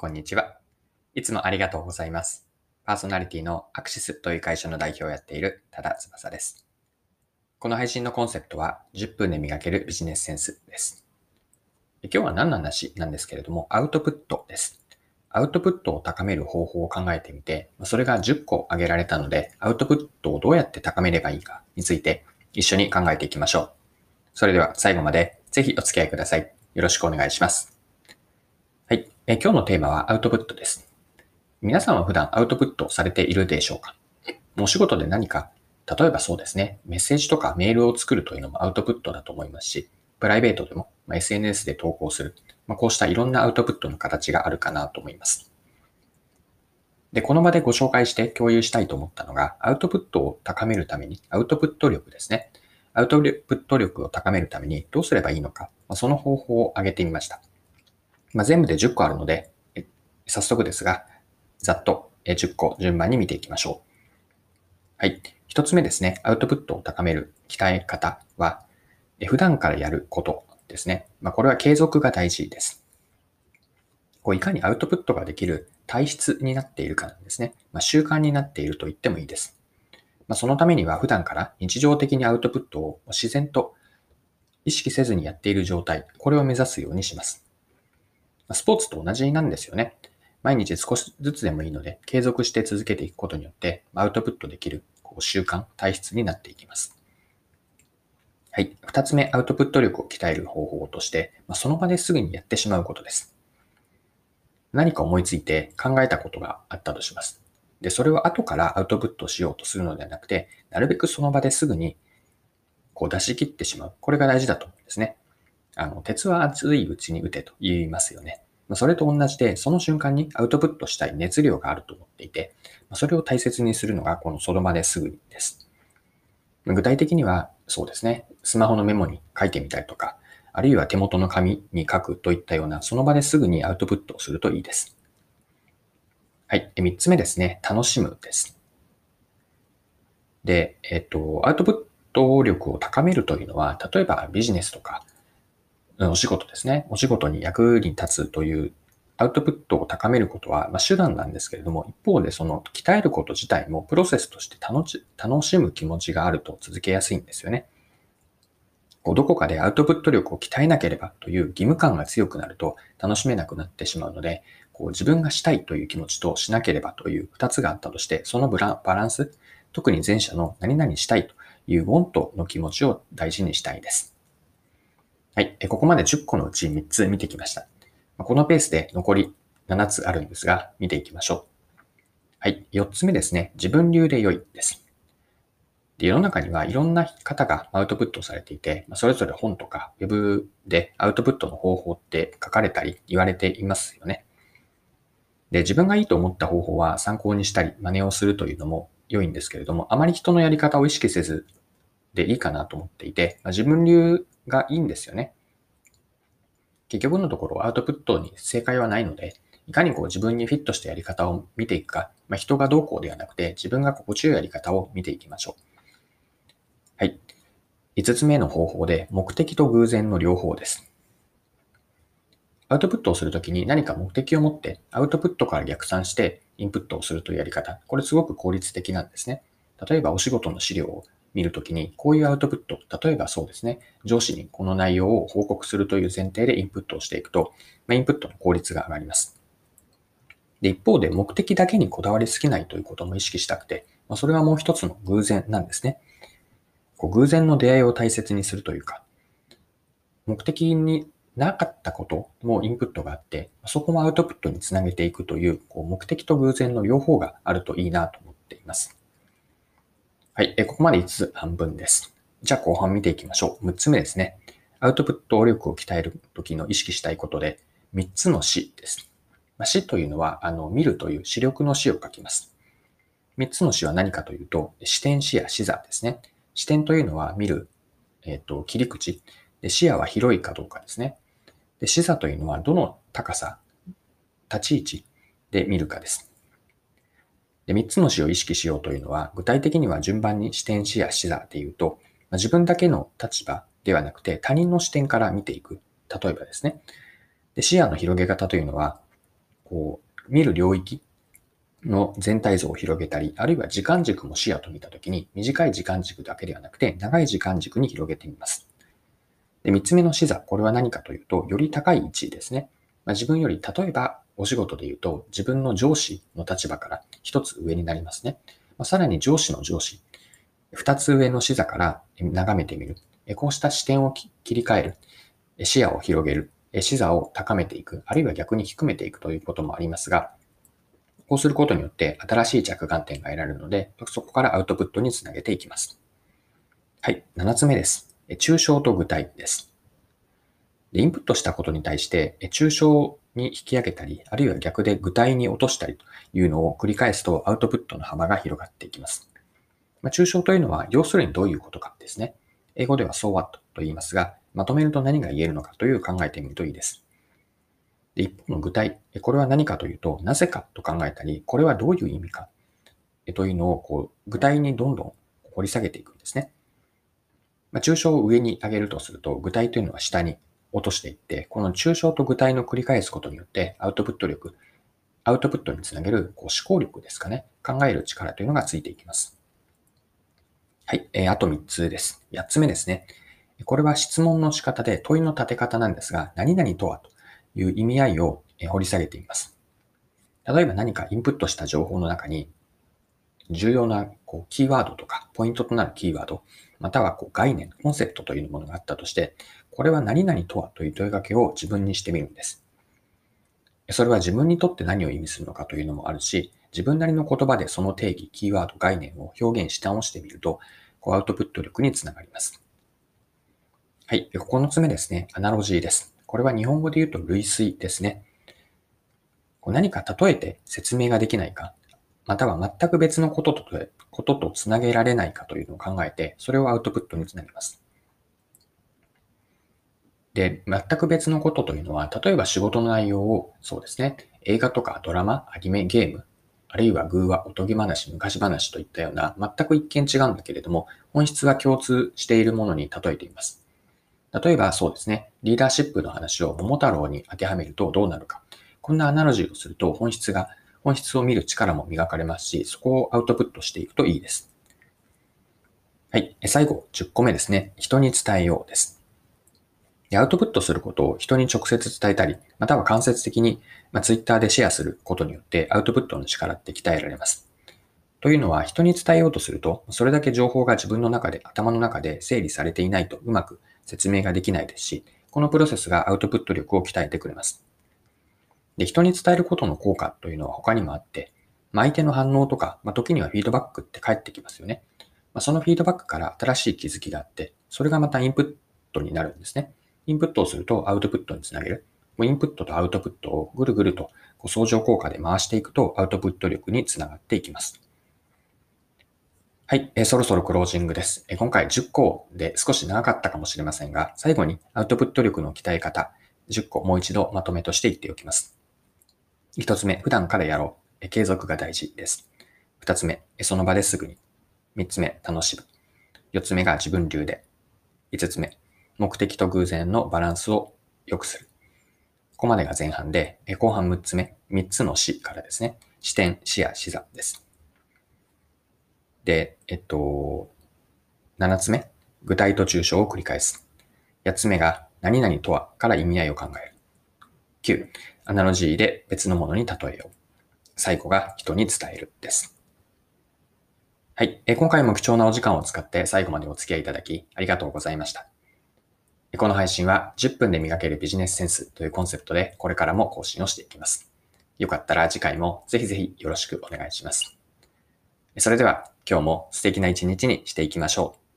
こんにちは。いつもありがとうございます。パーソナリティのアクシスという会社の代表をやっている多田翼です。この配信のコンセプトは10分で磨けるビジネスセンスです。今日は何の話なんですけれども、アウトプットです。アウトプットを高める方法を考えてみて、それが10個挙げられたので、アウトプットをどうやって高めればいいかについて一緒に考えていきましょう。それでは最後までぜひお付き合いください。よろしくお願いします。え今日のテーマはアウトプットです。皆さんは普段アウトプットされているでしょうか？お仕事で何か、例えばそうですね、メッセージとかメールを作るというのもアウトプットだと思いますし、プライベートでも、ま SNS で投稿する、ま、こうしたいろんなアウトプットの形があるかなと思います。で、この場でご紹介して共有したいと思ったのが、アウトプットを高めるために、アウトプット力ですね。アウトプット力を高めるためにどうすればいいのか、ま、その方法を挙げてみました。まあ、全部で10個あるので、早速ですが、ざっと10個順番に見ていきましょう。はい。一つ目ですね、アウトプットを高める鍛え方は、普段からやることですね。まあ、これは継続が大事です。こういかにアウトプットができる体質になっているかなんですね。まあ、習慣になっていると言ってもいいです。まあ、そのためには普段から日常的にアウトプットを自然と意識せずにやっている状態、これを目指すようにします。スポーツと同じなんですよね。毎日少しずつでもいいので、継続して続けていくことによって、アウトプットできるこう習慣、体質になっていきます。はい。二つ目、アウトプット力を鍛える方法として、ま、その場ですぐにやってしまうことです。何か思いついて考えたことがあったとします。で、それを後からアウトプットしようとするのではなくて、なるべくその場ですぐにこう出し切ってしまう。これが大事だと思うんですね。あの、鉄は熱いうちに打てと言いますよね。それと同じで、その瞬間にアウトプットしたい熱量があると思っていて、それを大切にするのがこのその場ですぐにです。具体的には、そうですね、スマホのメモに書いてみたりとか、あるいは手元の紙に書くといったような、その場ですぐにアウトプットをするといいです。はい。三つ目ですね。楽しむです。で、えっと、アウトプット力を高めるというのは、例えばビジネスとか、お仕事ですね。お仕事に役に立つというアウトプットを高めることは、ま手段なんですけれども、一方でその鍛えること自体もプロセスとして楽しむ気持ちがあると続けやすいんですよね。こうどこかでアウトプット力を鍛えなければという義務感が強くなると楽しめなくなってしまうので、こう自分がしたいという気持ちとしなければという二つがあったとして、そのバランス、特に前者の何々したいという want の気持ちを大事にしたいです。はい。ここまで10個のうち3つ見てきました。このペースで残り7つあるんですが、見ていきましょう。はい。4つ目ですね。自分流で良いです。で世の中にはいろんな方がアウトプットされていて、それぞれ本とか Web でアウトプットの方法って書かれたり言われていますよね。で、自分がいいと思った方法は参考にしたり真似をするというのも良いんですけれども、あまり人のやり方を意識せずでいいかなと思っていて、自分流がいいんですよね。結局のところアウトプットに正解はないので、いかにこう自分にフィットしたやり方を見ていくか、まあ、人がどうこうではなくて自分が心地よいやり方を見ていきましょう。はい。5つ目の方法で目的と偶然の両方です。アウトプットをするときに何か目的を持ってアウトプットから逆算してインプットをするというやり方。これすごく効率的なんですね。例えばお仕事の資料を見るときに、こういうアウトプット、例えばそうですね、上司にこの内容を報告するという前提でインプットをしていくと、まあ、インプットの効率が上がります。で、一方で目的だけにこだわりすぎないということも意識したくて、まあ、それはもう一つの偶然なんですね。こう偶然の出会いを大切にするというか、目的になかったこともインプットがあって、そこもアウトプットにつなげていくという、こう目的と偶然の両方があるといいなと思っています。はい。えここまで5つ半分です。じゃあ後半見ていきましょう。6つ目ですね。アウトプット力を鍛えるときの意識したいことで、3つの死です。まあ、死というのは、あの、見るという視力の死を書きます。3つの死は何かというと、視点視野視座ですね。視点というのは見る、えっ、ー、と、切り口。で視野は広いかどうかですね。で視座というのは、どの高さ、立ち位置で見るかです。で、3つの死を意識しようというのは、具体的には順番に視点視や視座で言うと、まあ、自分だけの立場ではなくて他人の視点から見ていく。例えばですね。で視野の広げ方というのは、こう、見る領域の全体像を広げたり、あるいは時間軸も視野と見たときに、短い時間軸だけではなくて、長い時間軸に広げてみます。で、三つ目の視座、これは何かというと、より高い位置ですね。まあ、自分より、例えばお仕事で言うと、自分の上司の立場から一つ上になりますね。まあ、さらに上司の上司、二つ上の視座から眺めてみる。こうした視点を切り替える。視野を広げる。視座を高めていく。あるいは逆に低めていくということもありますが、こうすることによって新しい着眼点が得られるので、そこからアウトプットにつなげていきます。はい。七つ目です。抽象と具体です。でインプットしたことに対して、抽象に引き上げたり、あるいは逆で具体に落としたりというのを繰り返すとアウトプットの幅が広がっていきます。まあ、抽象というのは、要するにどういうことかですね。英語では so what と言いますが、まとめると何が言えるのかという考えてみるといいです。で一方の具体、これは何かというと、なぜかと考えたり、これはどういう意味かというのをこう具体にどんどん掘り下げていくんですね。まあ、抽象を上に上げるとすると、具体というのは下に落としていって、この抽象と具体の繰り返すことによって、アウトプット力、アウトプットにつなげるこう思考力ですかね。考える力というのがついていきます。はい。えー、あと3つです。8つ目ですね。これは質問の仕方で問いの立て方なんですが、何々とはという意味合いを掘り下げています。例えば何かインプットした情報の中に、重要なこうキーワードとか、ポイントとなるキーワード、またはこう概念、コンセプトというものがあったとして、これは何々とはという問いかけを自分にしてみるんです。それは自分にとって何を意味するのかというのもあるし、自分なりの言葉でその定義、キーワード、概念を表現し直してみると、こうアウトプット力につながります。はい。9つ目ですね。アナロジーです。これは日本語で言うと類推ですね。こう何か例えて説明ができないか、または全く別のこととこととつなげられないかというのを考えて、それをアウトプットにつなげます。で、全く別のことというのは、例えば仕事の内容を、そうですね、映画とかドラマ、アニメ、ゲーム、あるいは偶話、おとぎ話、昔話といったような、全く一見違うんだけれども、本質は共通しているものに例えています。例えばそうですね、リーダーシップの話を桃太郎に当てはめるとどうなるか。こんなアナロジーをすると本質が、本質を見る力も磨かれますし、そこをアウトプットしていくといいです。はい。最後、10個目ですね。人に伝えようです。でアウトプットすることを人に直接伝えたり、または間接的に、まあ、Twitter でシェアすることによってアウトプットの力って鍛えられます。というのは人に伝えようとすると、それだけ情報が自分の中で、頭の中で整理されていないとうまく説明ができないですし、このプロセスがアウトプット力を鍛えてくれます。で、人に伝えることの効果というのは他にもあって、まあ、相手の反応とか、まあ、時にはフィードバックって返ってきますよね。まあ、そのフィードバックから新しい気づきがあって、それがまたインプットになるんですね。インプットをするとアウトプットにつなげる。インプットとアウトプットをぐるぐると相乗効果で回していくとアウトプット力につながっていきます。はい、えー、そろそろクロージングです、えー。今回10個で少し長かったかもしれませんが、最後にアウトプット力の鍛え方、10個もう一度まとめとして言っておきます。1つ目、普段からやろう。えー、継続が大事です。2つ目え、その場ですぐに。3つ目、楽しむ。4つ目が自分流で。5つ目、目的と偶然のバランスを良くする。ここまでが前半で、後半6つ目、3つの死からですね。視点、視野、視座です。で、えっと、7つ目、具体と抽象を繰り返す。8つ目が、何々とはから意味合いを考える。9、アナロジーで別のものに例えよう。最後が人に伝えるです。はい。今回も貴重なお時間を使って最後までお付き合いいただきありがとうございました。この配信は10分で磨けるビジネスセンスというコンセプトでこれからも更新をしていきます。よかったら次回もぜひぜひよろしくお願いします。それでは今日も素敵な一日にしていきましょう。